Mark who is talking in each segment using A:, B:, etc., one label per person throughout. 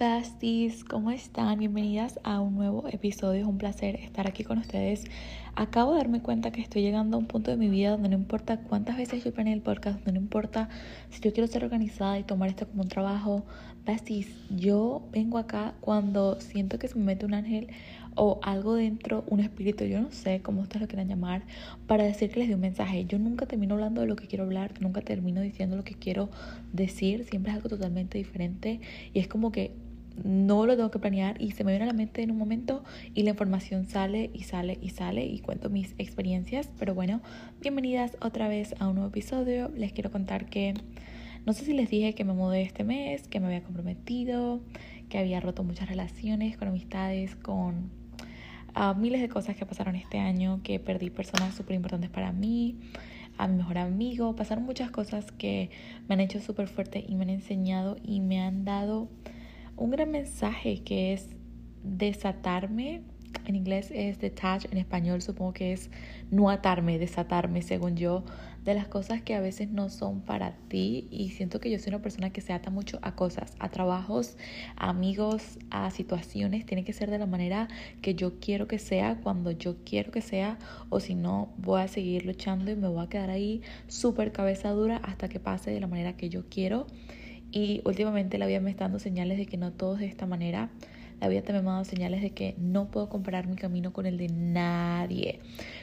A: Besties, ¿cómo están? Bienvenidas a un nuevo episodio. Es un placer estar aquí con ustedes. Acabo de darme cuenta que estoy llegando a un punto de mi vida donde no importa cuántas veces yo planeé el podcast, donde no importa si yo quiero ser organizada y tomar esto como un trabajo. Besties, yo vengo acá cuando siento que se me mete un ángel o algo dentro, un espíritu, yo no sé cómo ustedes lo quieran llamar, para decir que les dé un mensaje. Yo nunca termino hablando de lo que quiero hablar, nunca termino diciendo lo que quiero decir, siempre es algo totalmente diferente y es como que no lo tengo que planear y se me viene a la mente en un momento y la información sale y sale y sale y cuento mis experiencias. Pero bueno, bienvenidas otra vez a un nuevo episodio. Les quiero contar que no sé si les dije que me mudé este mes, que me había comprometido, que había roto muchas relaciones con amistades, con uh, miles de cosas que pasaron este año, que perdí personas súper importantes para mí a mi mejor amigo, pasaron muchas cosas que me han hecho súper fuerte y me han enseñado y me han dado un gran mensaje que es desatarme. En inglés es detach, en español supongo que es no atarme, desatarme, según yo, de las cosas que a veces no son para ti. Y siento que yo soy una persona que se ata mucho a cosas, a trabajos, a amigos, a situaciones. Tiene que ser de la manera que yo quiero que sea, cuando yo quiero que sea, o si no, voy a seguir luchando y me voy a quedar ahí súper cabeza dura hasta que pase de la manera que yo quiero. Y últimamente la vida me está dando señales de que no todo de esta manera. La vida también me ha dado señales de que no puedo comparar mi camino con el de nadie.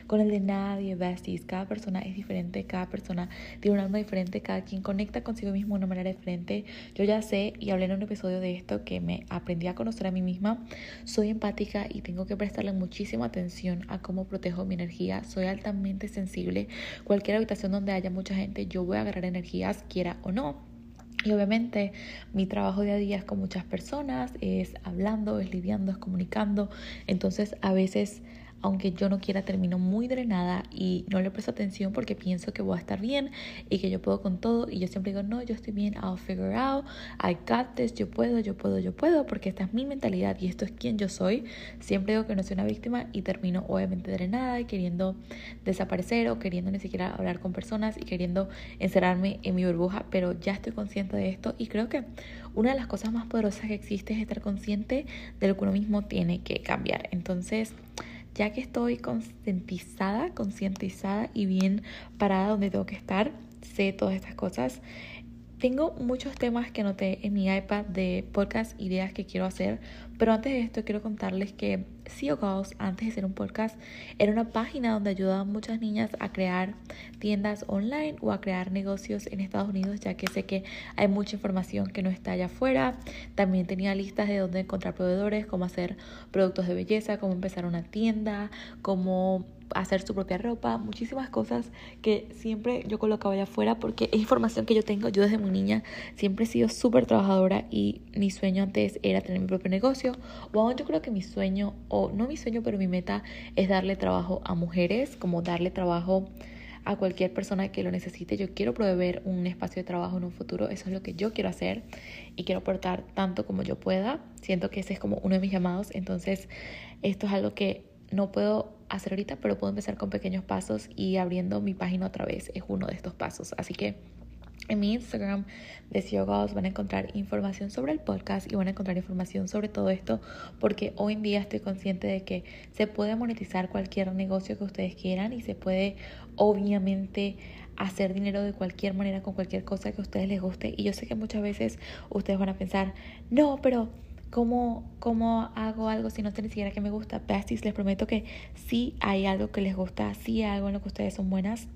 A: Con el de nadie, besties. Cada persona es diferente, cada persona tiene un alma diferente, cada quien conecta consigo mismo de una manera diferente. Yo ya sé y hablé en un episodio de esto que me aprendí a conocer a mí misma. Soy empática y tengo que prestarle muchísima atención a cómo protejo mi energía. Soy altamente sensible. Cualquier habitación donde haya mucha gente, yo voy a agarrar energías, quiera o no. Y obviamente mi trabajo día a día es con muchas personas, es hablando, es lidiando, es comunicando. Entonces a veces aunque yo no quiera, termino muy drenada y no le presto atención porque pienso que voy a estar bien y que yo puedo con todo. Y yo siempre digo, no, yo estoy bien, I'll figure out, I got this, yo puedo, yo puedo, yo puedo, porque esta es mi mentalidad y esto es quien yo soy. Siempre digo que no soy una víctima y termino obviamente drenada y queriendo desaparecer o queriendo ni siquiera hablar con personas y queriendo encerrarme en mi burbuja, pero ya estoy consciente de esto y creo que una de las cosas más poderosas que existe es estar consciente de lo que uno mismo tiene que cambiar. Entonces, ya que estoy concientizada, concientizada y bien parada donde tengo que estar, sé todas estas cosas. Tengo muchos temas que anoté en mi iPad de podcast, ideas que quiero hacer, pero antes de esto quiero contarles que CEO Girls, antes de ser un podcast, era una página donde ayudaba a muchas niñas a crear tiendas online o a crear negocios en Estados Unidos, ya que sé que hay mucha información que no está allá afuera. También tenía listas de dónde encontrar proveedores, cómo hacer productos de belleza, cómo empezar una tienda, cómo hacer su propia ropa, muchísimas cosas que siempre yo colocaba allá afuera porque es información que yo tengo. Yo desde muy niña siempre he sido súper trabajadora y mi sueño antes era tener mi propio negocio. O aún yo creo que mi sueño, o no mi sueño, pero mi meta es darle trabajo a mujeres, como darle trabajo a cualquier persona que lo necesite. Yo quiero proveer un espacio de trabajo en un futuro, eso es lo que yo quiero hacer y quiero aportar tanto como yo pueda. Siento que ese es como uno de mis llamados, entonces esto es algo que no puedo hacer ahorita, pero puedo empezar con pequeños pasos y abriendo mi página otra vez es uno de estos pasos. Así que en mi Instagram de CEO van a encontrar información sobre el podcast y van a encontrar información sobre todo esto porque hoy en día estoy consciente de que se puede monetizar cualquier negocio que ustedes quieran y se puede obviamente hacer dinero de cualquier manera con cualquier cosa que a ustedes les guste y yo sé que muchas veces ustedes van a pensar, no, pero ¿Cómo, ¿Cómo hago algo si no sé ni siquiera que me gusta? Besties, les prometo que sí hay algo que les gusta, sí hay algo en lo que ustedes son buenas.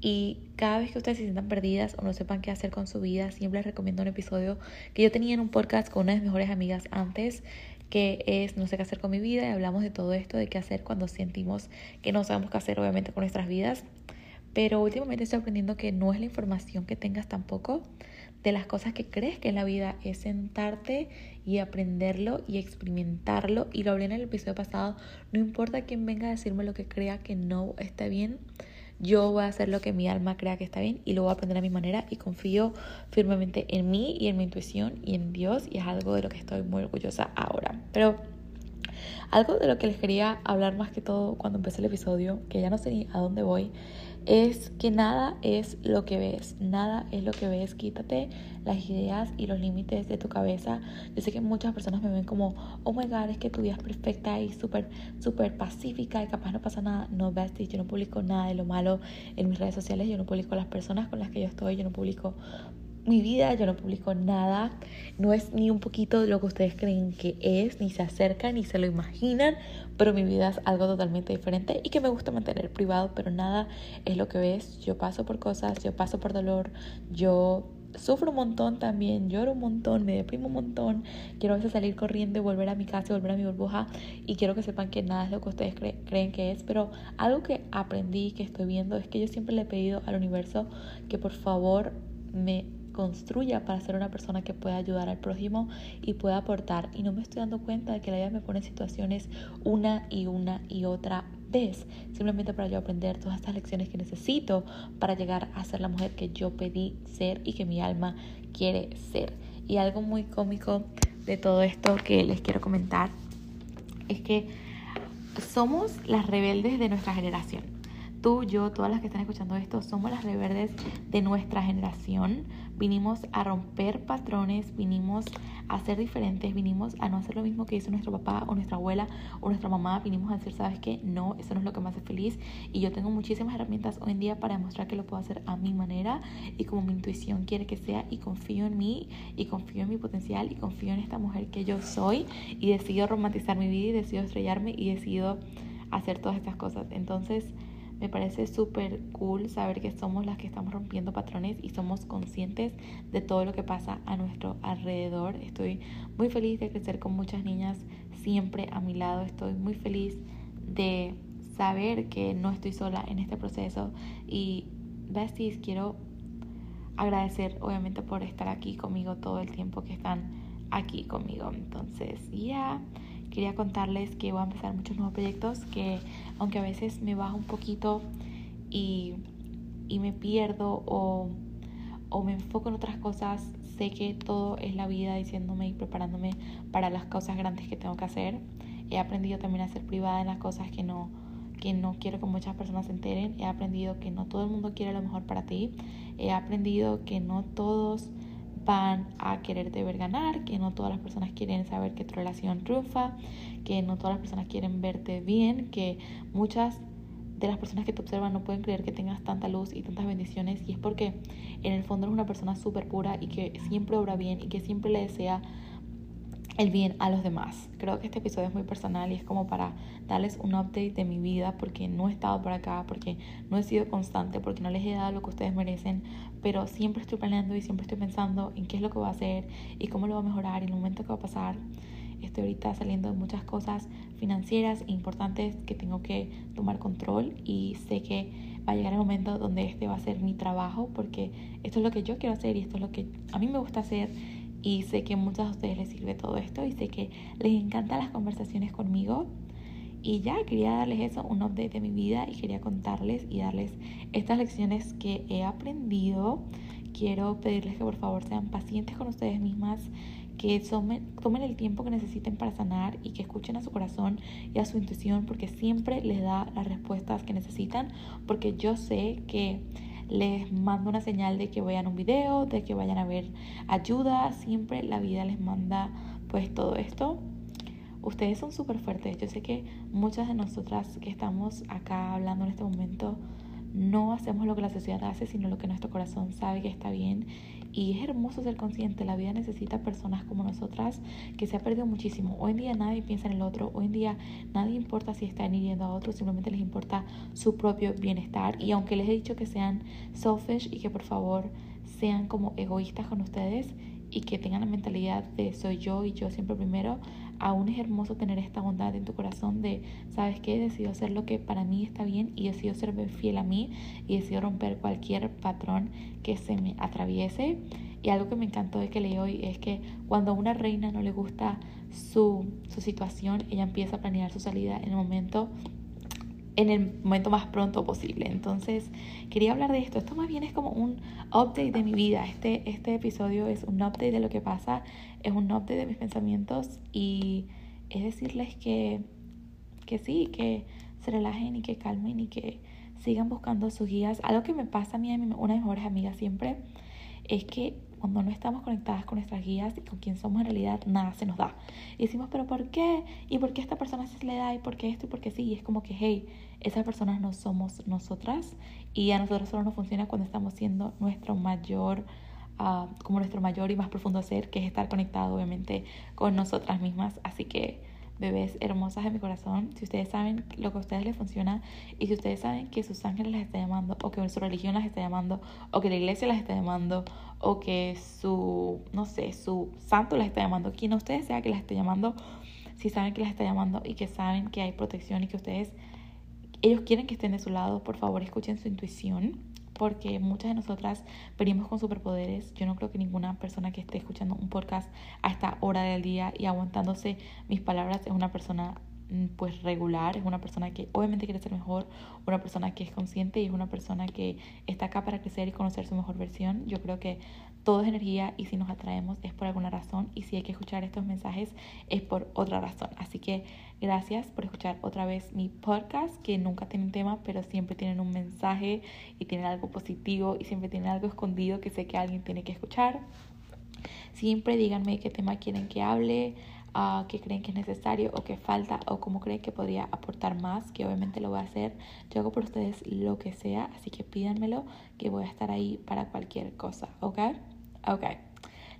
A: Y cada vez que ustedes se sientan perdidas o no sepan qué hacer con su vida, siempre les recomiendo un episodio que yo tenía en un podcast con una de mis mejores amigas antes, que es No sé qué hacer con mi vida. Y hablamos de todo esto, de qué hacer cuando sentimos que no sabemos qué hacer, obviamente, con nuestras vidas. Pero últimamente estoy aprendiendo que no es la información que tengas tampoco de las cosas que crees que es la vida es sentarte y aprenderlo y experimentarlo. Y lo hablé en el episodio pasado, no importa quién venga a decirme lo que crea que no está bien, yo voy a hacer lo que mi alma crea que está bien y lo voy a aprender a mi manera y confío firmemente en mí y en mi intuición y en Dios y es algo de lo que estoy muy orgullosa ahora. Pero algo de lo que les quería hablar más que todo cuando empecé el episodio, que ya no sé ni a dónde voy, es que nada es lo que ves, nada es lo que ves, quítate las ideas y los límites de tu cabeza. Yo sé que muchas personas me ven como, oh my god, es que tu vida es perfecta y súper, súper pacífica y capaz no pasa nada. No, besties, yo no publico nada de lo malo en mis redes sociales, yo no publico las personas con las que yo estoy, yo no publico mi vida, yo no publico nada, no es ni un poquito lo que ustedes creen que es, ni se acercan, ni se lo imaginan, pero mi vida es algo totalmente diferente y que me gusta mantener privado, pero nada es lo que ves, yo paso por cosas, yo paso por dolor, yo sufro un montón también, lloro un montón, me deprimo un montón, quiero a veces salir corriendo y volver a mi casa, volver a mi burbuja y quiero que sepan que nada es lo que ustedes creen que es, pero algo que aprendí, que estoy viendo, es que yo siempre le he pedido al universo que por favor me construya para ser una persona que pueda ayudar al prójimo y pueda aportar. Y no me estoy dando cuenta de que la vida me pone en situaciones una y una y otra vez, simplemente para yo aprender todas estas lecciones que necesito para llegar a ser la mujer que yo pedí ser y que mi alma quiere ser. Y algo muy cómico de todo esto que les quiero comentar es que somos las rebeldes de nuestra generación. Tú, yo, todas las que están escuchando esto, somos las rebeldes de nuestra generación. Vinimos a romper patrones, vinimos a ser diferentes, vinimos a no hacer lo mismo que hizo nuestro papá o nuestra abuela o nuestra mamá, vinimos a decir, sabes qué, no, eso no es lo que me hace feliz. Y yo tengo muchísimas herramientas hoy en día para demostrar que lo puedo hacer a mi manera. Y como mi intuición quiere que sea y confío en mí y confío en mi potencial y confío en esta mujer que yo soy. Y decido romantizar mi vida y decido estrellarme y decido hacer todas estas cosas. Entonces, me parece súper cool saber que somos las que estamos rompiendo patrones y somos conscientes de todo lo que pasa a nuestro alrededor. Estoy muy feliz de crecer con muchas niñas siempre a mi lado. Estoy muy feliz de saber que no estoy sola en este proceso. Y besties, quiero agradecer obviamente por estar aquí conmigo todo el tiempo que están aquí conmigo. Entonces, ya quería contarles que voy a empezar muchos nuevos proyectos que aunque a veces me bajo un poquito y, y me pierdo o, o me enfoco en otras cosas, sé que todo es la vida diciéndome y preparándome para las cosas grandes que tengo que hacer. He aprendido también a ser privada en las cosas que no, que no quiero que muchas personas se enteren. He aprendido que no todo el mundo quiere lo mejor para ti. He aprendido que no todos van a quererte ver ganar, que no todas las personas quieren saber que tu relación triunfa, que no todas las personas quieren verte bien, que muchas de las personas que te observan no pueden creer que tengas tanta luz y tantas bendiciones y es porque en el fondo eres una persona súper pura y que siempre obra bien y que siempre le desea el bien a los demás. Creo que este episodio es muy personal y es como para darles un update de mi vida porque no he estado por acá, porque no he sido constante, porque no les he dado lo que ustedes merecen, pero siempre estoy planeando y siempre estoy pensando en qué es lo que voy a hacer y cómo lo voy a mejorar y el momento que va a pasar. Estoy ahorita saliendo de muchas cosas financieras e importantes que tengo que tomar control y sé que va a llegar el momento donde este va a ser mi trabajo porque esto es lo que yo quiero hacer y esto es lo que a mí me gusta hacer y sé que a muchos de ustedes les sirve todo esto y sé que les encantan las conversaciones conmigo. Y ya quería darles eso, un update de mi vida y quería contarles y darles estas lecciones que he aprendido. Quiero pedirles que por favor sean pacientes con ustedes mismas, que tomen, el tiempo que necesiten para sanar y que escuchen a su corazón y a su intuición porque siempre les da las respuestas que necesitan porque yo sé que les mando una señal de que vayan a un video, de que vayan a ver ayuda, siempre la vida les manda pues todo esto. Ustedes son súper fuertes, yo sé que muchas de nosotras que estamos acá hablando en este momento no hacemos lo que la sociedad hace, sino lo que nuestro corazón sabe que está bien y es hermoso ser consciente, la vida necesita personas como nosotras que se ha perdido muchísimo. Hoy en día nadie piensa en el otro, hoy en día nadie importa si están hiriendo a otros, simplemente les importa su propio bienestar. Y aunque les he dicho que sean selfish y que por favor sean como egoístas con ustedes y que tengan la mentalidad de soy yo y yo siempre primero, aún es hermoso tener esta bondad en tu corazón de, ¿sabes qué? Decido hacer lo que para mí está bien y decido ser fiel a mí y decido romper cualquier patrón que se me atraviese. Y algo que me encantó de que leí hoy es que cuando a una reina no le gusta su, su situación, ella empieza a planear su salida en el momento en el momento más pronto posible. Entonces, quería hablar de esto. Esto más bien es como un update de mi vida. Este, este episodio es un update de lo que pasa, es un update de mis pensamientos y es decirles que, que sí, que se relajen y que calmen y que sigan buscando sus guías. Algo que me pasa a mí, a una de mis mejores amigas siempre, es que cuando no estamos conectadas con nuestras guías y con quien somos en realidad, nada se nos da. Y decimos, pero ¿por qué? ¿Y por qué esta persona se le da? ¿Y por qué esto? ¿Y por qué sí? Y es como que, hey, esas personas no somos nosotras y a nosotros solo nos funciona cuando estamos siendo nuestro mayor, uh, como nuestro mayor y más profundo ser, que es estar conectado obviamente con nosotras mismas. Así que bebés hermosas de mi corazón, si ustedes saben lo que a ustedes les funciona y si ustedes saben que sus ángeles las está llamando o que su religión las está llamando o que la iglesia las está llamando o que su, no sé, su santo las está llamando, quien ustedes sea que las esté llamando, si saben que las está llamando y que saben que hay protección y que ustedes, ellos quieren que estén de su lado, por favor escuchen su intuición porque muchas de nosotras venimos con superpoderes. Yo no creo que ninguna persona que esté escuchando un podcast a esta hora del día y aguantándose mis palabras es una persona pues regular, es una persona que obviamente quiere ser mejor, una persona que es consciente y es una persona que está acá para crecer y conocer su mejor versión. Yo creo que todo es energía y si nos atraemos es por alguna razón y si hay que escuchar estos mensajes es por otra razón. Así que gracias por escuchar otra vez mi podcast que nunca tienen tema pero siempre tienen un mensaje y tienen algo positivo y siempre tienen algo escondido que sé que alguien tiene que escuchar. Siempre díganme qué tema quieren que hable, uh, qué creen que es necesario o qué falta o cómo creen que podría aportar más, que obviamente lo voy a hacer. Yo hago por ustedes lo que sea, así que pídanmelo que voy a estar ahí para cualquier cosa, ¿ok? Ok,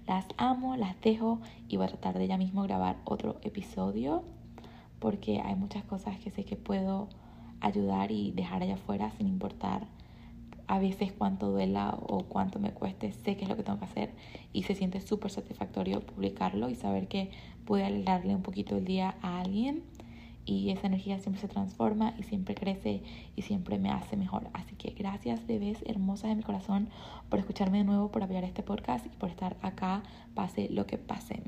A: las amo, las dejo y voy a tratar de ya mismo grabar otro episodio porque hay muchas cosas que sé que puedo ayudar y dejar allá afuera sin importar a veces cuánto duela o cuánto me cueste, sé que es lo que tengo que hacer y se siente súper satisfactorio publicarlo y saber que pude alegrarle un poquito el día a alguien y esa energía siempre se transforma y siempre crece y siempre me hace mejor. Así que gracias bebés hermosas de mi corazón por escucharme de nuevo, por apoyar este podcast y por estar acá, pase lo que pase.